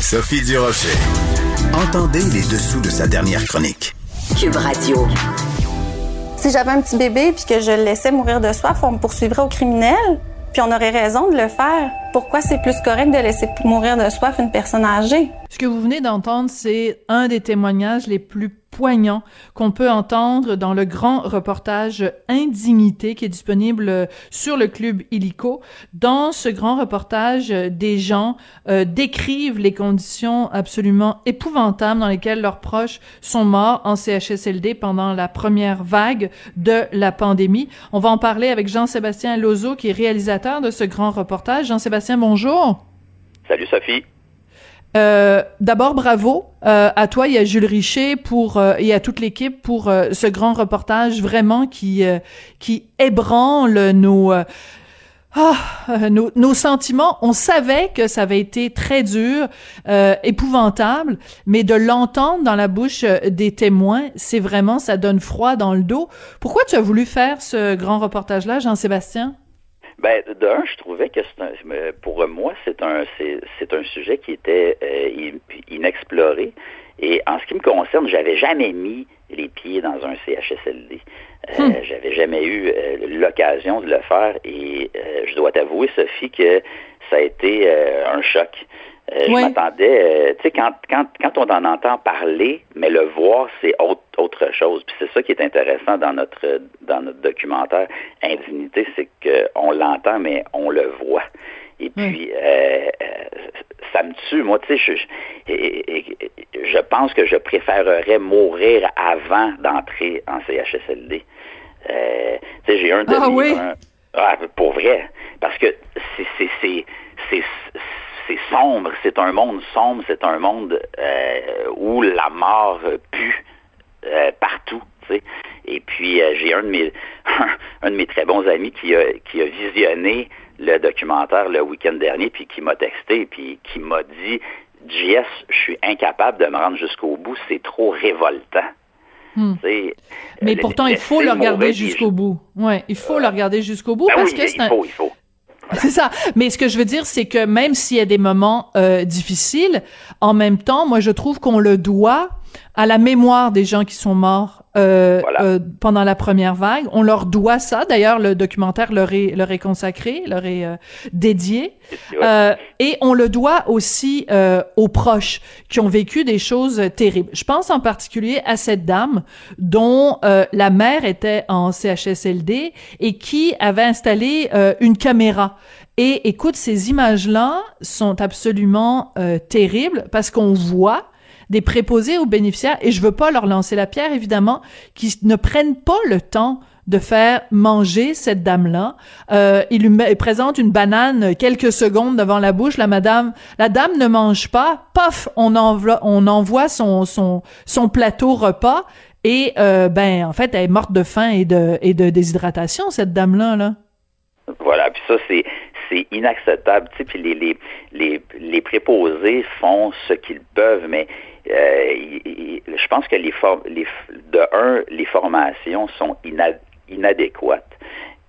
Sophie Durocher. Entendez les dessous de sa dernière chronique. Cube Radio. Si j'avais un petit bébé puis que je le laissais mourir de soif, on me poursuivrait au criminel, puis on aurait raison de le faire. Pourquoi c'est plus correct de laisser mourir de soif une personne âgée? Ce que vous venez d'entendre, c'est un des témoignages les plus poignant qu'on peut entendre dans le grand reportage Indignité qui est disponible sur le club Illico. Dans ce grand reportage, des gens euh, décrivent les conditions absolument épouvantables dans lesquelles leurs proches sont morts en CHSLD pendant la première vague de la pandémie. On va en parler avec Jean-Sébastien Lozo qui est réalisateur de ce grand reportage. Jean-Sébastien, bonjour. Salut Sophie. Euh, D'abord, bravo euh, à toi et à Jules Richer pour euh, et à toute l'équipe pour euh, ce grand reportage vraiment qui qui ébranle nos ah, nos, nos, sentiments, on savait que ça avait été très dur, épouvantable, mais de l'entendre dans la bouche des témoins, c'est vraiment, ça donne froid dans le dos. Pourquoi tu as voulu faire ce grand reportage-là, Jean-Sébastien? Ben, d'un, je trouvais que un, pour moi, c'est un, c'est, un sujet qui était euh, inexploré. Et en ce qui me concerne, j'avais jamais mis les pieds dans un CHSLD. Euh, hmm. J'avais jamais eu euh, l'occasion de le faire et euh, je dois t'avouer, Sophie, que ça a été un choc. Euh, je m'attendais, euh, tu sais, quand, quand, quand on en entend parler, mais le voir, c'est autre, autre chose. Puis c'est ça qui est intéressant dans notre dans notre documentaire Indignité, c'est qu'on l'entend, mais on le voit. Et puis, euh, ça me tue. Moi, tu sais, je, je, pense que je préférerais mourir avant d'entrer en CHSLD. tu sais, j'ai un demi... Ah oui? ah, pour vrai. Parce que c'est c'est sombre, c'est un monde sombre, c'est un monde euh, où la mort pue euh, partout. Et puis euh, j'ai un de mes un, de mes très bons amis qui a qui a visionné le documentaire le week-end dernier, puis qui m'a texté, puis qui m'a dit JS, je suis incapable de me rendre jusqu'au bout, c'est trop révoltant. Hmm. Mais pourtant, il faut le regarder jusqu'au bout. Ouais, il faut le regarder jusqu'au bout ben parce oui, que c'est il faut, faut. C'est ça. Mais ce que je veux dire, c'est que même s'il y a des moments euh, difficiles, en même temps, moi, je trouve qu'on le doit à la mémoire des gens qui sont morts euh, euh, pendant la première vague. On leur doit ça. D'ailleurs, le documentaire leur est, leur est consacré, leur est euh, dédié. Euh, et on le doit aussi euh, aux proches qui ont vécu des choses terribles. Je pense en particulier à cette dame dont la mère était en CHSLD et qui avait installé une caméra. Et écoute, ces images-là sont absolument terribles parce qu'on voit des préposés aux bénéficiaires, et je veux pas leur lancer la pierre, évidemment, qui ne prennent pas le temps de faire manger cette dame-là. Euh, il lui présente une banane quelques secondes devant la bouche. La madame, la dame ne mange pas. Paf, on envoie, on envoie son plateau repas et euh, ben en fait elle est morte de faim et de déshydratation cette dame-là là. Voilà, puis ça c'est inacceptable. Tu sais, puis les préposés font ce qu'ils peuvent, mais euh, je pense que les, les de un, les formations sont inadéquates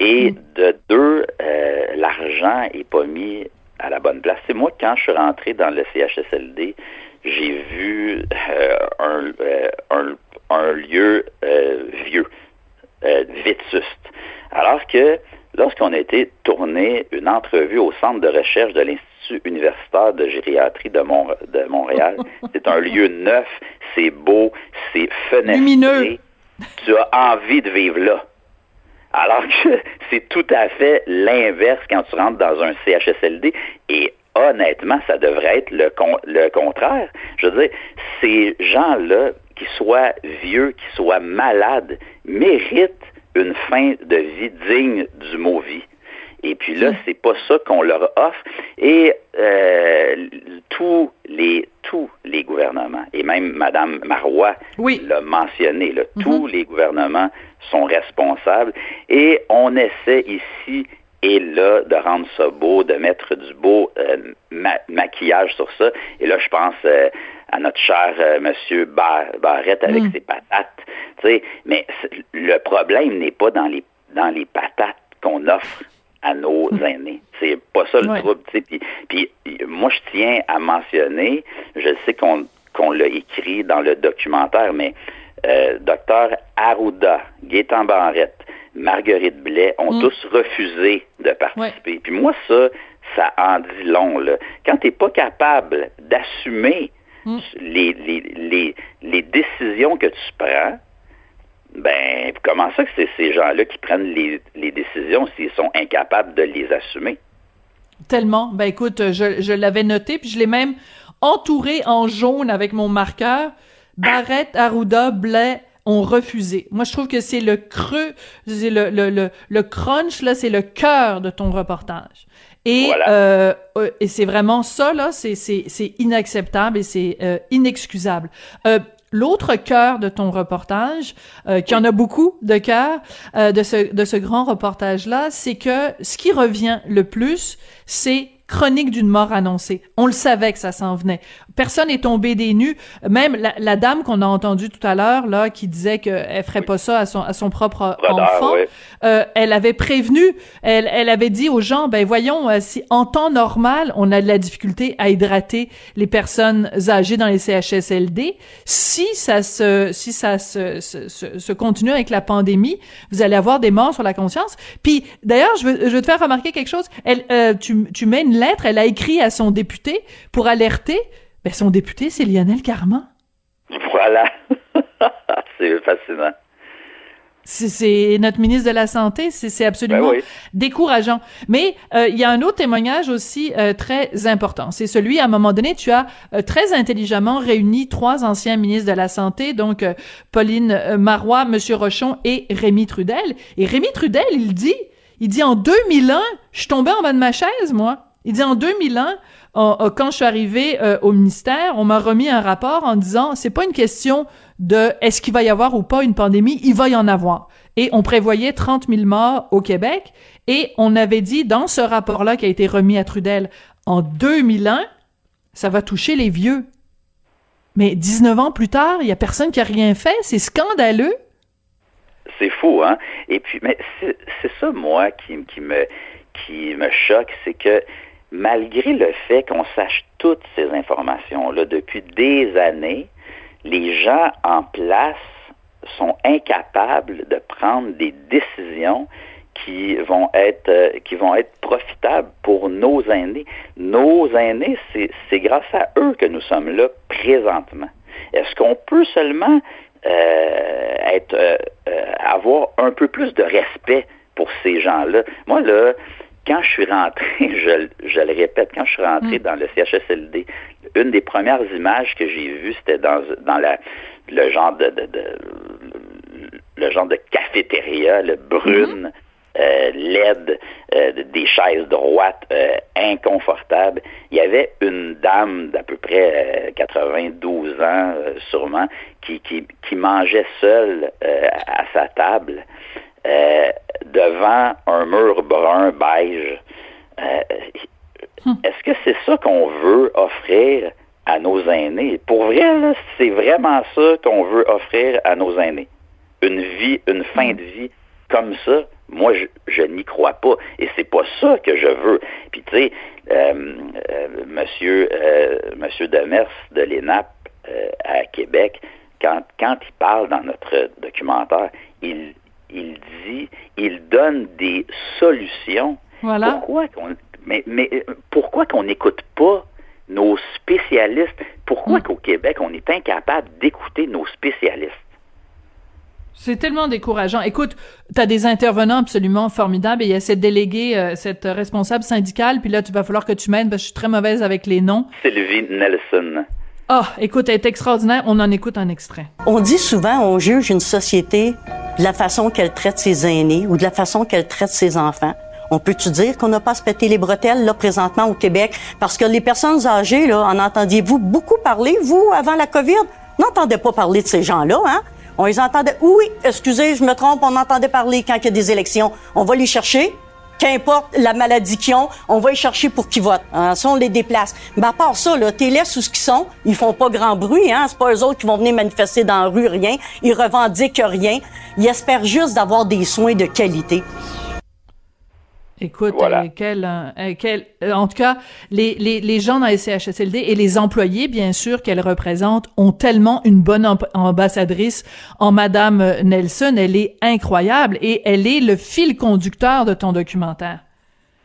et mm. de deux, euh, l'argent est pas mis à la bonne place. C'est moi quand je suis rentré dans le CHSLD, j'ai vu euh, un, un, un, lieu vieux, vétuste, alors que lorsqu'on a été tourné une entrevue au centre de recherche de l'Institut universitaire de gériatrie de, de Montréal, c'est un lieu neuf, c'est beau, c'est fenestré. Lumineux. Tu as envie de vivre là. Alors que c'est tout à fait l'inverse quand tu rentres dans un CHSLD et honnêtement, ça devrait être le, le contraire. Je veux dire, ces gens-là, qui soient vieux, qui soient malades, méritent une fin de vie digne du mot vie. Et puis là, hmm. c'est pas ça qu'on leur offre. Et euh, tous les tous gouvernements. Et même Mme Marois l'a mentionné. Mhm. Tous les gouvernements sont responsables. Et on essaie ici et là de rendre ça beau, de mettre du beau euh, maquillage sur ça. Et là, je pense euh, à notre cher euh, monsieur Barrette avec mm. ses patates. Mais le problème n'est pas dans les dans les patates qu'on offre à nos mm. aînés. C'est pas ça le trouble. Puis, puis moi, je tiens à mentionner, je sais qu'on qu'on l'a écrit dans le documentaire, mais docteur Arruda, Gaétan Barrette, Marguerite Blais ont mm. tous refusé de participer. Puis moi, ça, ça en dit long. Là. Quand tu n'es pas capable d'assumer mm. les, les, les, décisions que tu prends, ben, comment ça que c'est ces gens-là qui prennent les, les décisions s'ils sont incapables de les assumer? Tellement. Ben écoute, je, je l'avais noté, puis je l'ai même entouré en jaune avec mon marqueur. Barrette, Arruda, Blais, ont refusé. Moi, je trouve que c'est le creux, c'est le, le, le, le, crunch, là, c'est le cœur de ton reportage. Et, euh, euh, et c'est vraiment ça, là, c'est, inacceptable et c'est euh, inexcusable. Euh, L'autre cœur de ton reportage, euh, qui en a beaucoup de cœurs euh, de ce de ce grand reportage là, c'est que ce qui revient le plus, c'est chronique d'une mort annoncée. On le savait que ça s'en venait. Personne est tombé des nues. Même la, dame qu'on a entendue tout à l'heure, là, qui disait qu'elle ferait pas ça à son, à son propre enfant, euh, elle avait prévenu, elle, elle avait dit aux gens, ben voyons, euh, si en temps normal, on a de la difficulté à hydrater les personnes âgées dans les CHSLD, si ça se, si ça se, se, se, continue avec la pandémie, vous allez avoir des morts sur la conscience. Puis, d'ailleurs, je veux, je veux te faire remarquer quelque chose. Elle, euh, tu, tu mets une lettre, elle a écrit à son député pour alerter. Ben, son député, c'est Lionel Carman. Voilà. c'est fascinant. C'est notre ministre de la Santé, c'est absolument ben décourageant. Mais euh, il y a un autre témoignage aussi euh, très important. C'est celui, à un moment donné, tu as euh, très intelligemment réuni trois anciens ministres de la Santé, donc Pauline Marois, Monsieur Rochon et Rémi Trudel. Et Rémi Trudel, il dit, il dit en 2001, je suis tombé en bas de ma chaise, moi. Il dit en 2001, quand je suis arrivé euh, au ministère, on m'a remis un rapport en disant c'est pas une question de est-ce qu'il va y avoir ou pas une pandémie, il va y en avoir. Et on prévoyait 30 000 morts au Québec et on avait dit dans ce rapport-là qui a été remis à Trudel en 2001, ça va toucher les vieux. Mais 19 ans plus tard, il y a personne qui a rien fait, c'est scandaleux. C'est fou, hein? Et puis, mais c'est ça, moi, qui, qui me qui me choque, c'est que malgré le fait qu'on sache toutes ces informations-là depuis des années, les gens en place sont incapables de prendre des décisions qui vont être euh, qui vont être profitables pour nos aînés. Nos aînés, c'est grâce à eux que nous sommes là présentement. Est-ce qu'on peut seulement euh, être euh, avoir un peu plus de respect pour ces gens-là? Moi là, quand je suis rentré, je, je, le répète, quand je suis rentré mm. dans le CHSLD, une des premières images que j'ai vues, c'était dans, dans la, le genre de, de, le genre de cafétéria, le brune, mm-hmm. euh, laide, euh, des chaises droites, euh, inconfortables. Il y avait une dame d'à peu près 92 ans, sûrement, qui, qui, qui mangeait seule à sa table. Euh, devant un mur brun beige. Euh, hmm. Est-ce que c'est ça qu'on veut offrir à nos aînés? Pour vrai, c'est vraiment ça qu'on veut offrir à nos aînés. Une vie, une fin de vie comme ça, moi, je, n'y crois pas. Et c'est pas ça que je veux. Puis, tu sais, euh, monsieur, monsieur Demers de l'ENAP à Québec, quand, quand il parle dans notre documentaire, il, il dit, il donne des solutions. Voilà. Pourquoi qu'on, mais, mais euh, pourquoi qu'on n'écoute pas nos spécialistes? Pourquoi mm. qu'au Québec, on est incapable d'écouter nos spécialistes? C'est tellement décourageant. Écoute, tu as des intervenants absolument formidables et il y a cette déléguée, euh, cette responsable syndicale, puis là, tu vas falloir que tu m'aides parce que je suis très mauvaise avec les noms. Sylvie Nelson. Ah, écoute, elle est extraordinaire. On en écoute un extrait. On dit souvent, on juge une société de la façon qu'elle traite ses aînés ou de la façon qu'elle traite ses enfants. On peut-tu dire qu'on n'a pas se péter les bretelles, là, présentement, au Québec? Parce que les personnes âgées, là, en entendiez-vous beaucoup parler, vous, avant la COVID? N'entendez pas parler de ces gens-là, hein? On les entendait. Oui, excusez, je me trompe, on entendait parler quand il y a des élections. On va les chercher. Qu'importe la maladie qu'ils ont, on va les chercher pour qu'ils votent. Hein, ça, on les déplace. Mais à part ça, là, t'es laisses où ce qu'ils sont. Ils font pas grand bruit, hein. C'est pas eux autres qui vont venir manifester dans la rue, rien. Ils revendiquent rien. Ils espèrent juste d'avoir des soins de qualité. Écoute, euh, quel, euh, quel, euh, en tout cas, les, les, les gens dans les CHSLD et les employés, bien sûr, qu'elle représente, ont tellement une bonne ambassadrice en Madame Nelson. Elle est incroyable et elle est le fil conducteur de ton documentaire.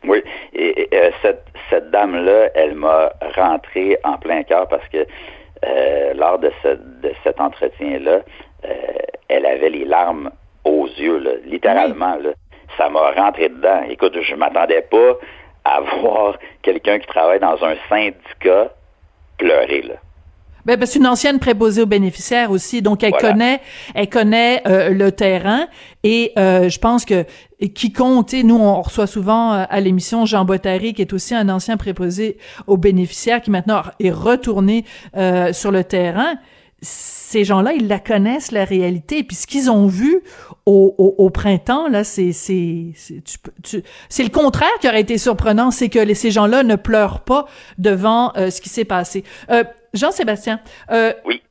Oui, et, cette, cette dame-là, elle m'a rentré en plein cœur parce que lors de, ce, de cet entretien-là, elle avait les larmes aux yeux, là, littéralement. Là ça m'a rentré dedans. Écoute, je m'attendais pas à voir quelqu'un qui travaille dans un syndicat pleurer, là. Ben, ben c'est une ancienne préposée aux bénéficiaires aussi, donc elle connaît, elle connaît euh, le terrain et euh, je pense que quiconque, nous on reçoit souvent euh, à l'émission Jean Bottary qui est aussi un ancien préposé aux bénéficiaires qui maintenant est retourné sur le terrain ces gens-là, ils la connaissent, la réalité. Puis ce qu'ils ont vu au, au, printemps, là, c'est c'est c'est le contraire qui aurait été surprenant, c'est que les, ces gens-là ne pleurent pas devant euh, ce qui s'est passé. Euh, Jean-Sébastien, euh, oui.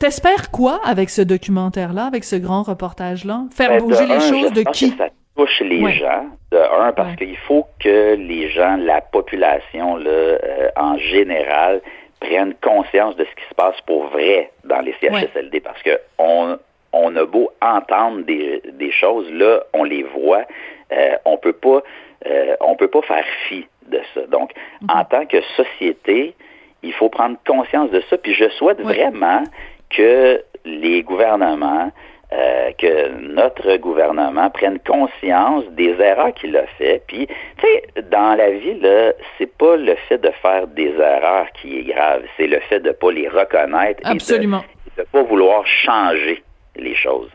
T'espères quoi avec ce documentaire-là, avec ce grand reportage-là? Faire ben, bouger les choses de qui? ça touche les gens, de un, parce qu'il faut que les gens, la population, là, euh, en général, prennent conscience de ce qui se passe pour vrai dans les CHSLD parce que on, on a beau entendre des, des choses, là, on les voit, euh, on peut pas euh, on peut pas faire fi de ça. Donc, mhm. en tant que société, il faut prendre conscience de ça. Puis je souhaite vraiment que les gouvernements euh, que notre gouvernement prenne conscience des erreurs qu'il a fait. Puis, tu sais, dans la vie, là, c'est pas le fait de faire des erreurs qui est grave, c'est le fait de pas les reconnaître Absolument. et de, ne pas vouloir changer les choses.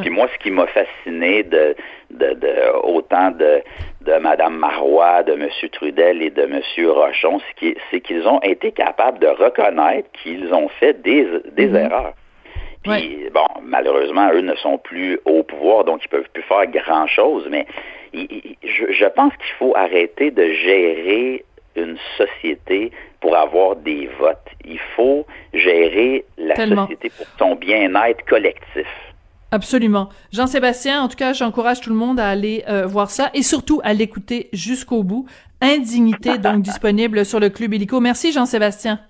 Puis moi, ce qui m'a fasciné de, de, de, autant de, de Mme Marois, de M. Trudel et de M. Rochon, c'est qu'ils ont été capables de reconnaître qu'ils ont fait des, des mm-hmm. erreurs. Puis, bon, malheureusement, eux ne sont plus au pouvoir, donc ils peuvent plus faire grand-chose, mais je, pense qu'il faut arrêter de gérer une société pour avoir des votes. Il faut gérer la société pour son bien-être collectif. Absolument. Jean-Sébastien, en tout cas, j'encourage tout le monde à aller euh, voir ça et surtout à l'écouter jusqu'au bout. Indignité, donc disponible sur le Club Illico. Merci, Jean-Sébastien.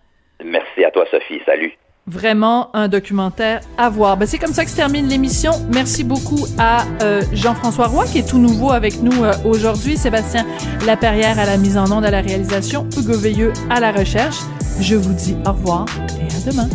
Merci à toi, Sophie. Salut vraiment un documentaire à voir. Ben, c'est comme ça que se termine l'émission. Merci beaucoup à euh, Jean-François Roy qui est tout nouveau avec nous euh, aujourd'hui, Sébastien Laperrière à la mise en onde, à la réalisation, Hugo Veilleux à la recherche. Je vous dis au revoir et à demain.